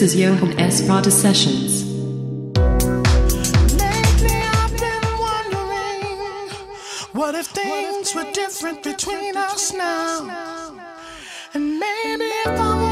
This is Johan S. Prada Sessions. What if things were different between us now? And maybe if I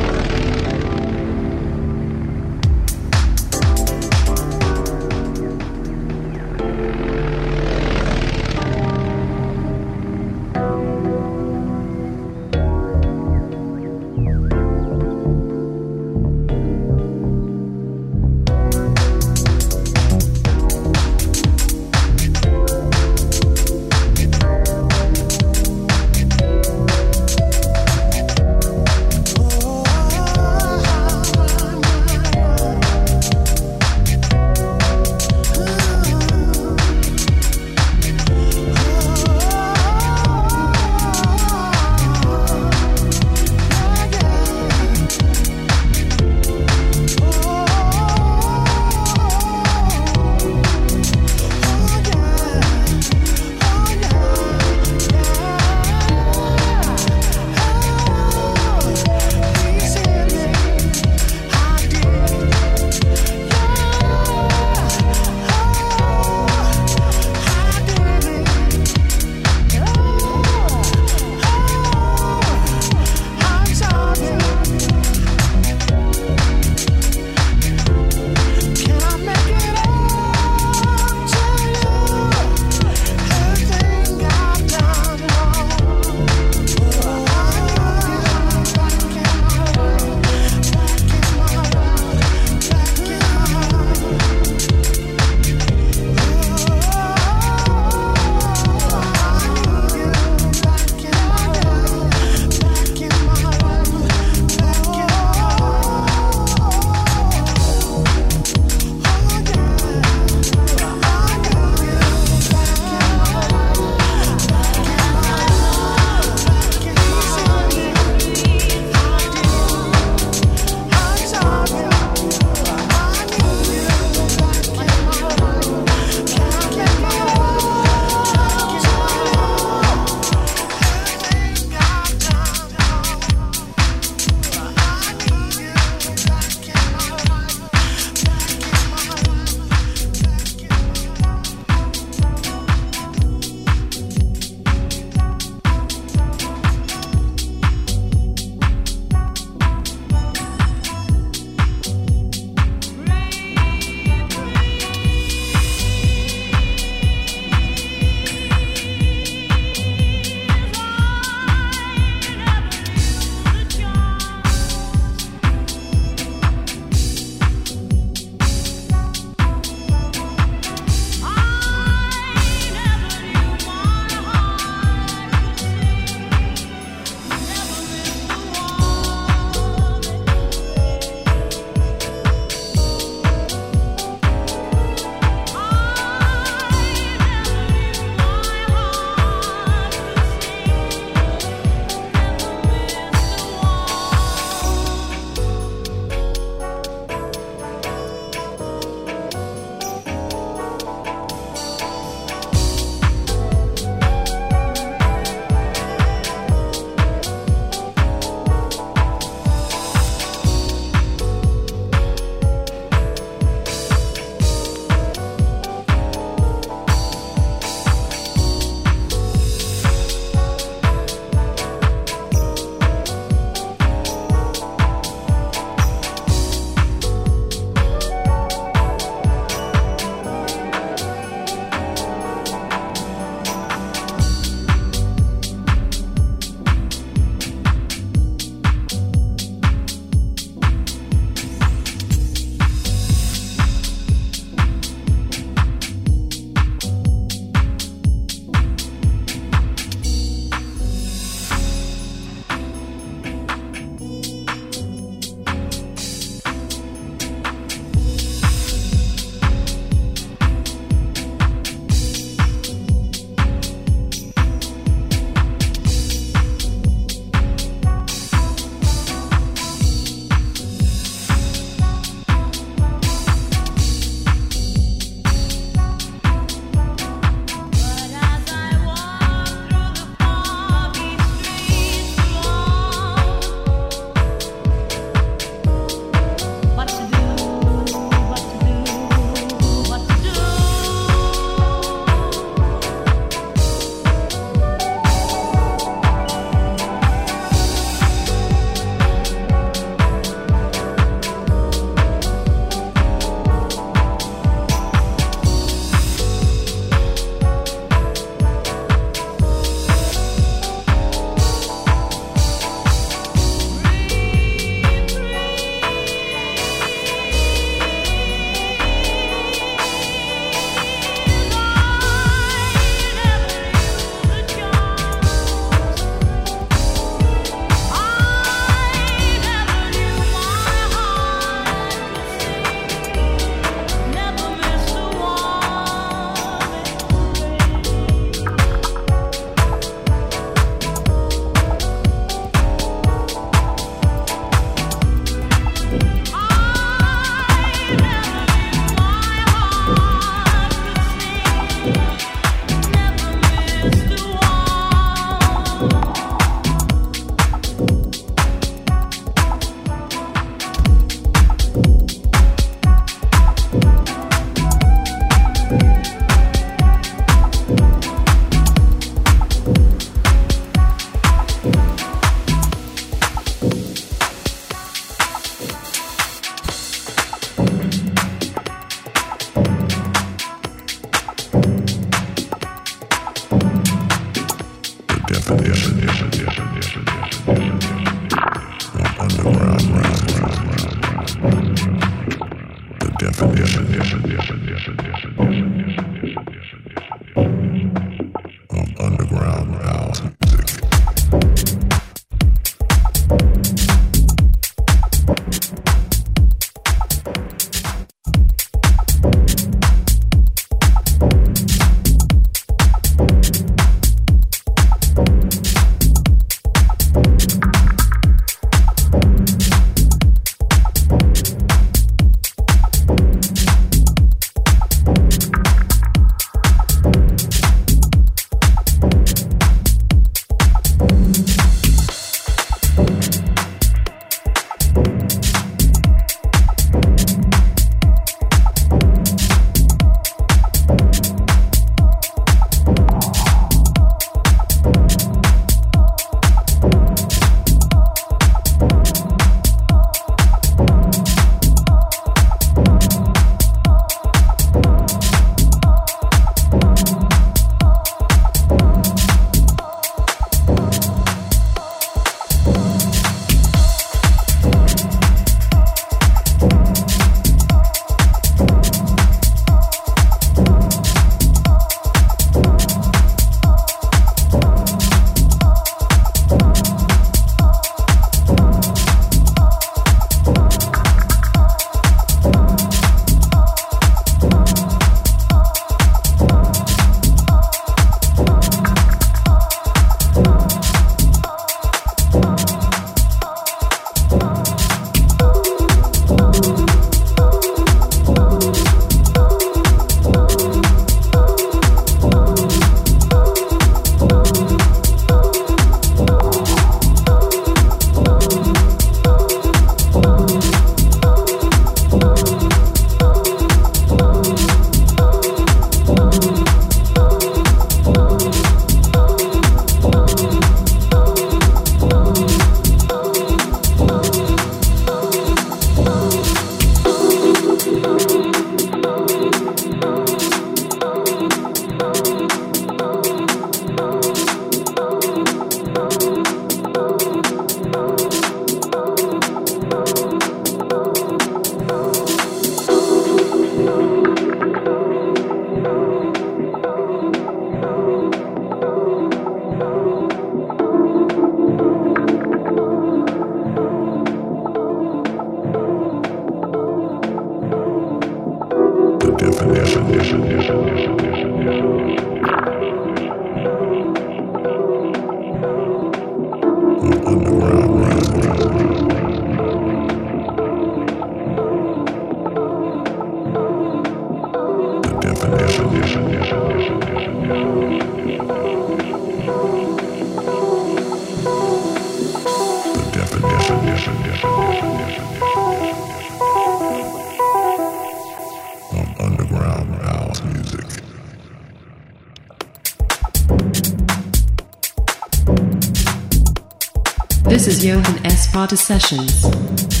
Johan S. Potter Sessions.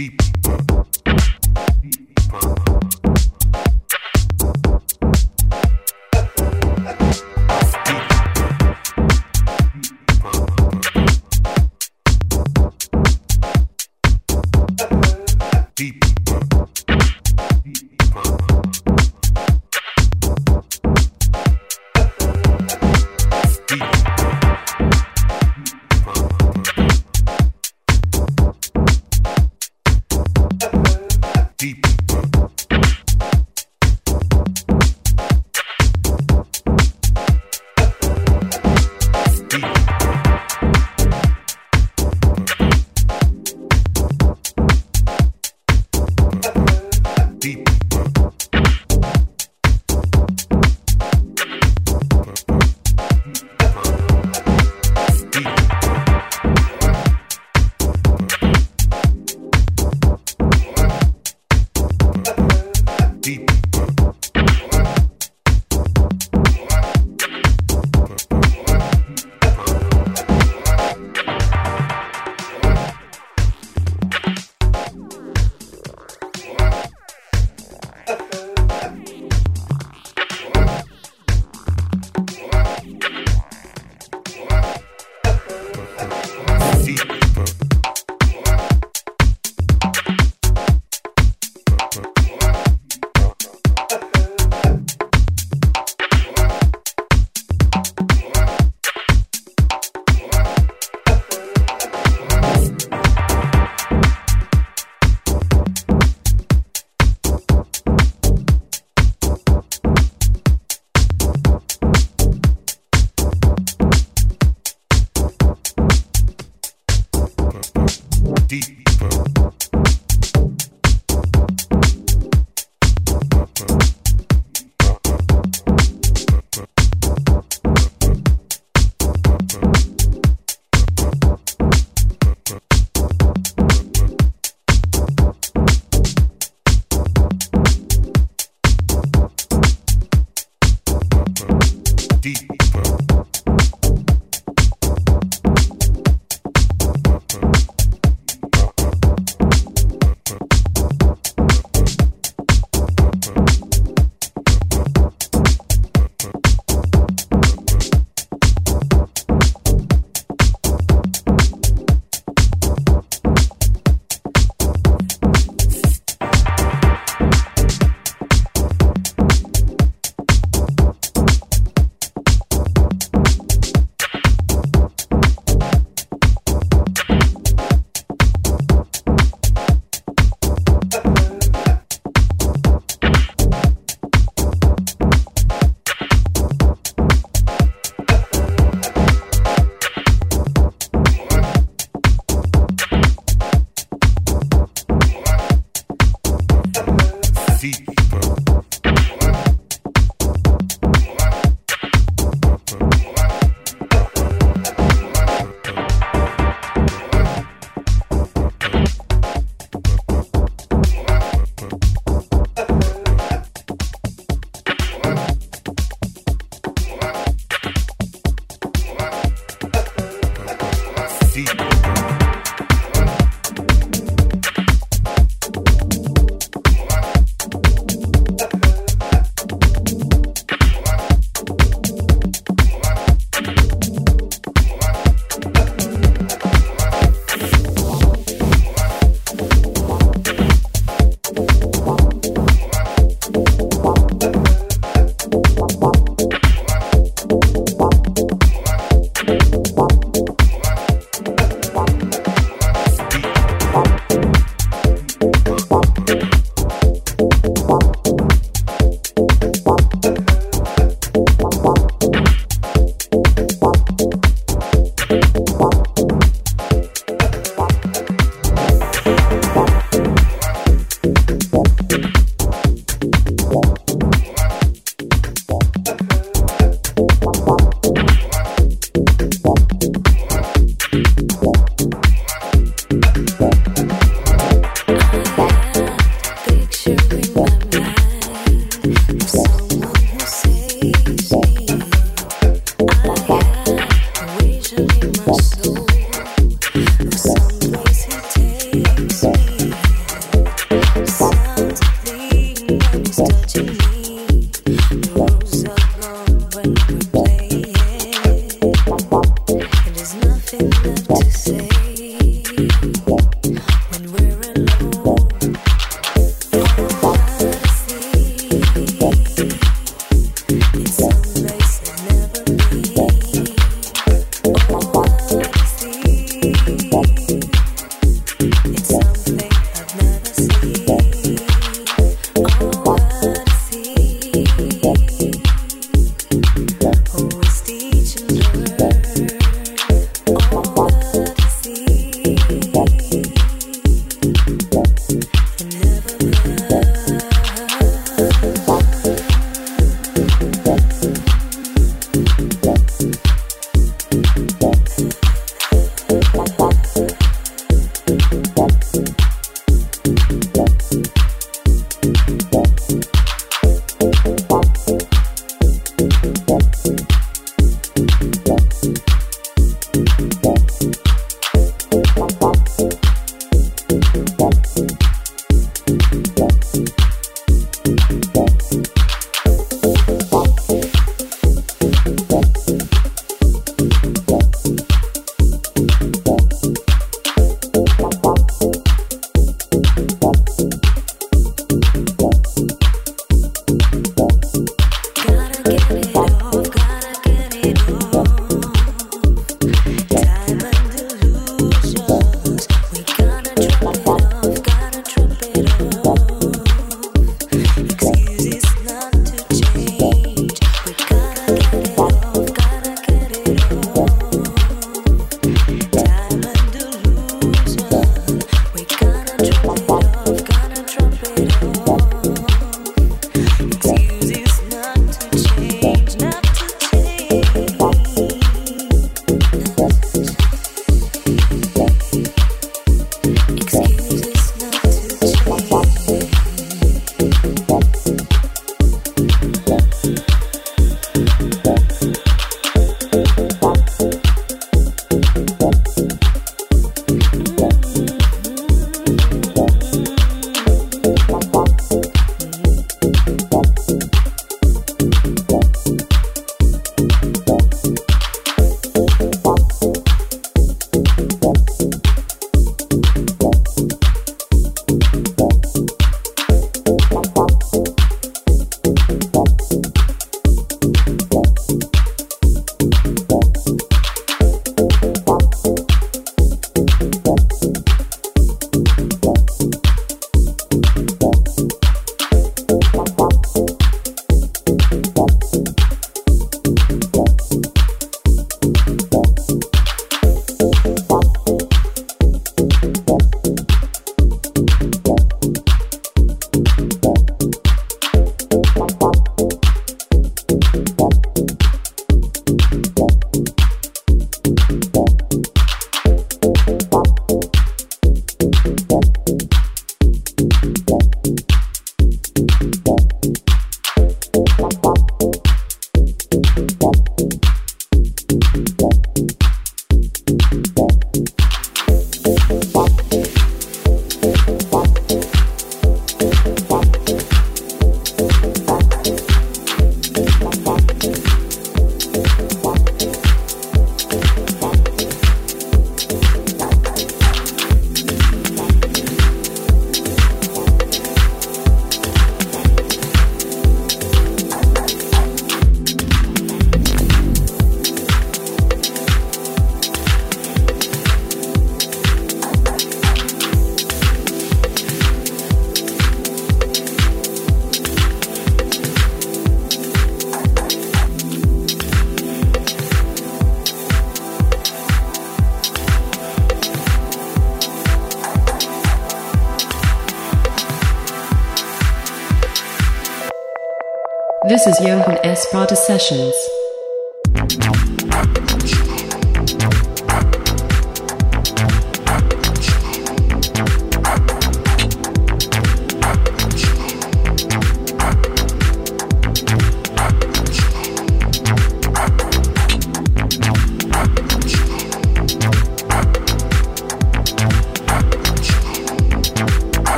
deep. deeper.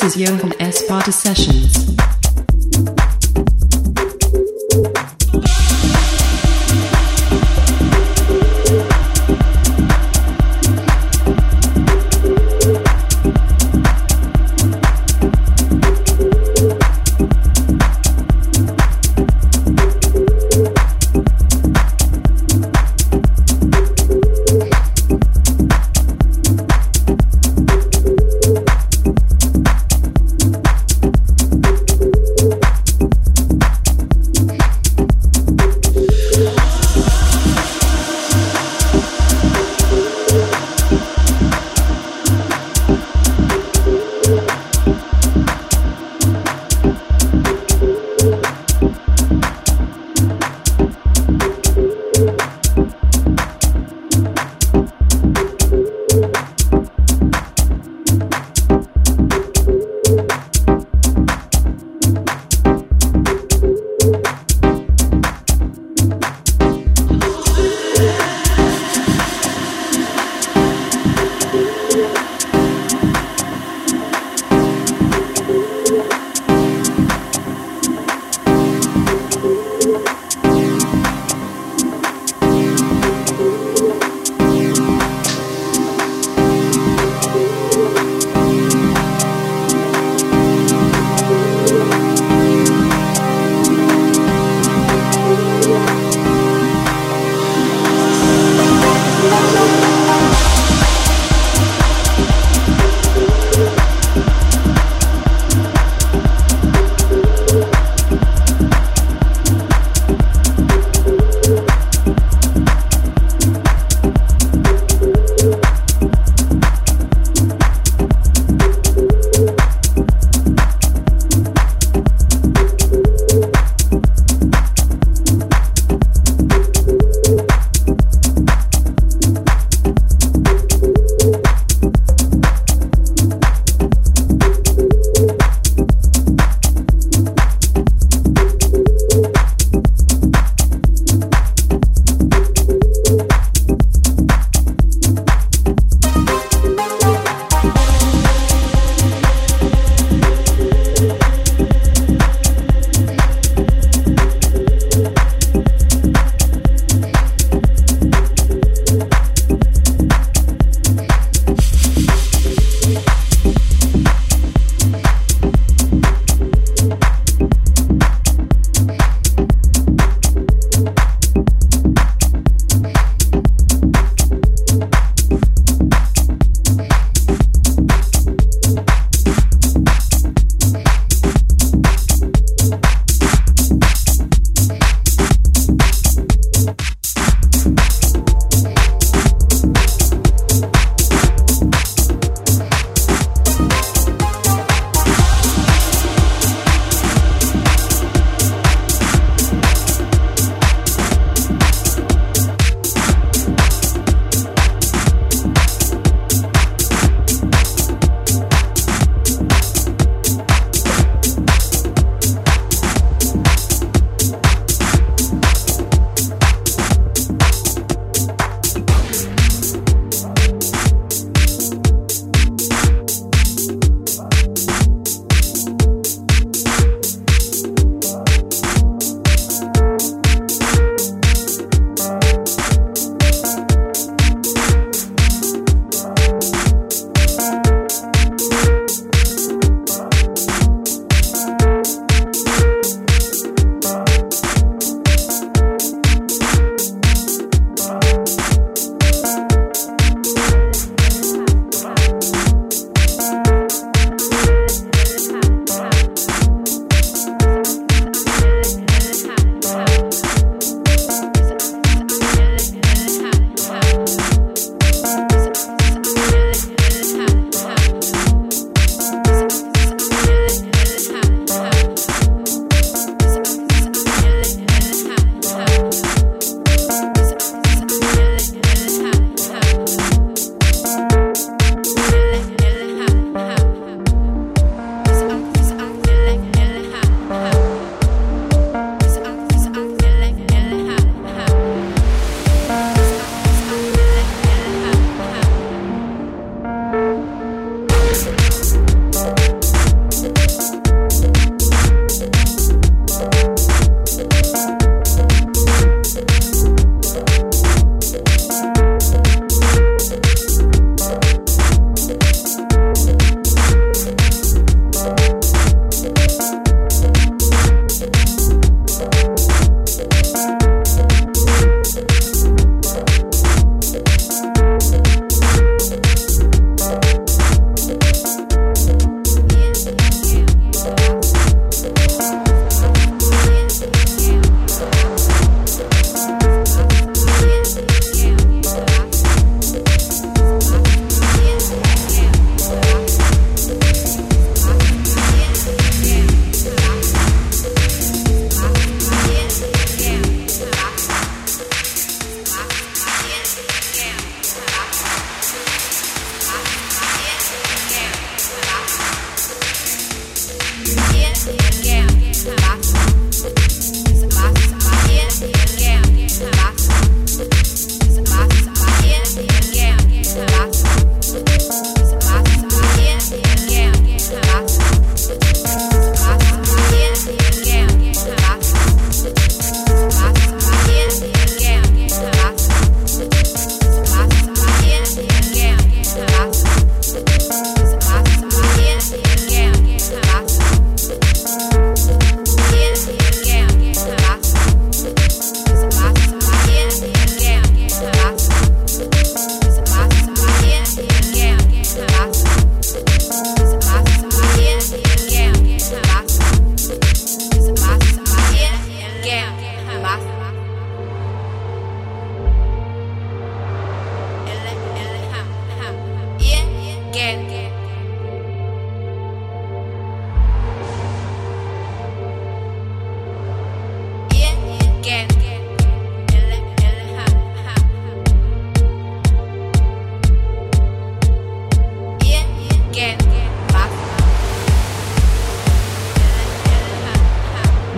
This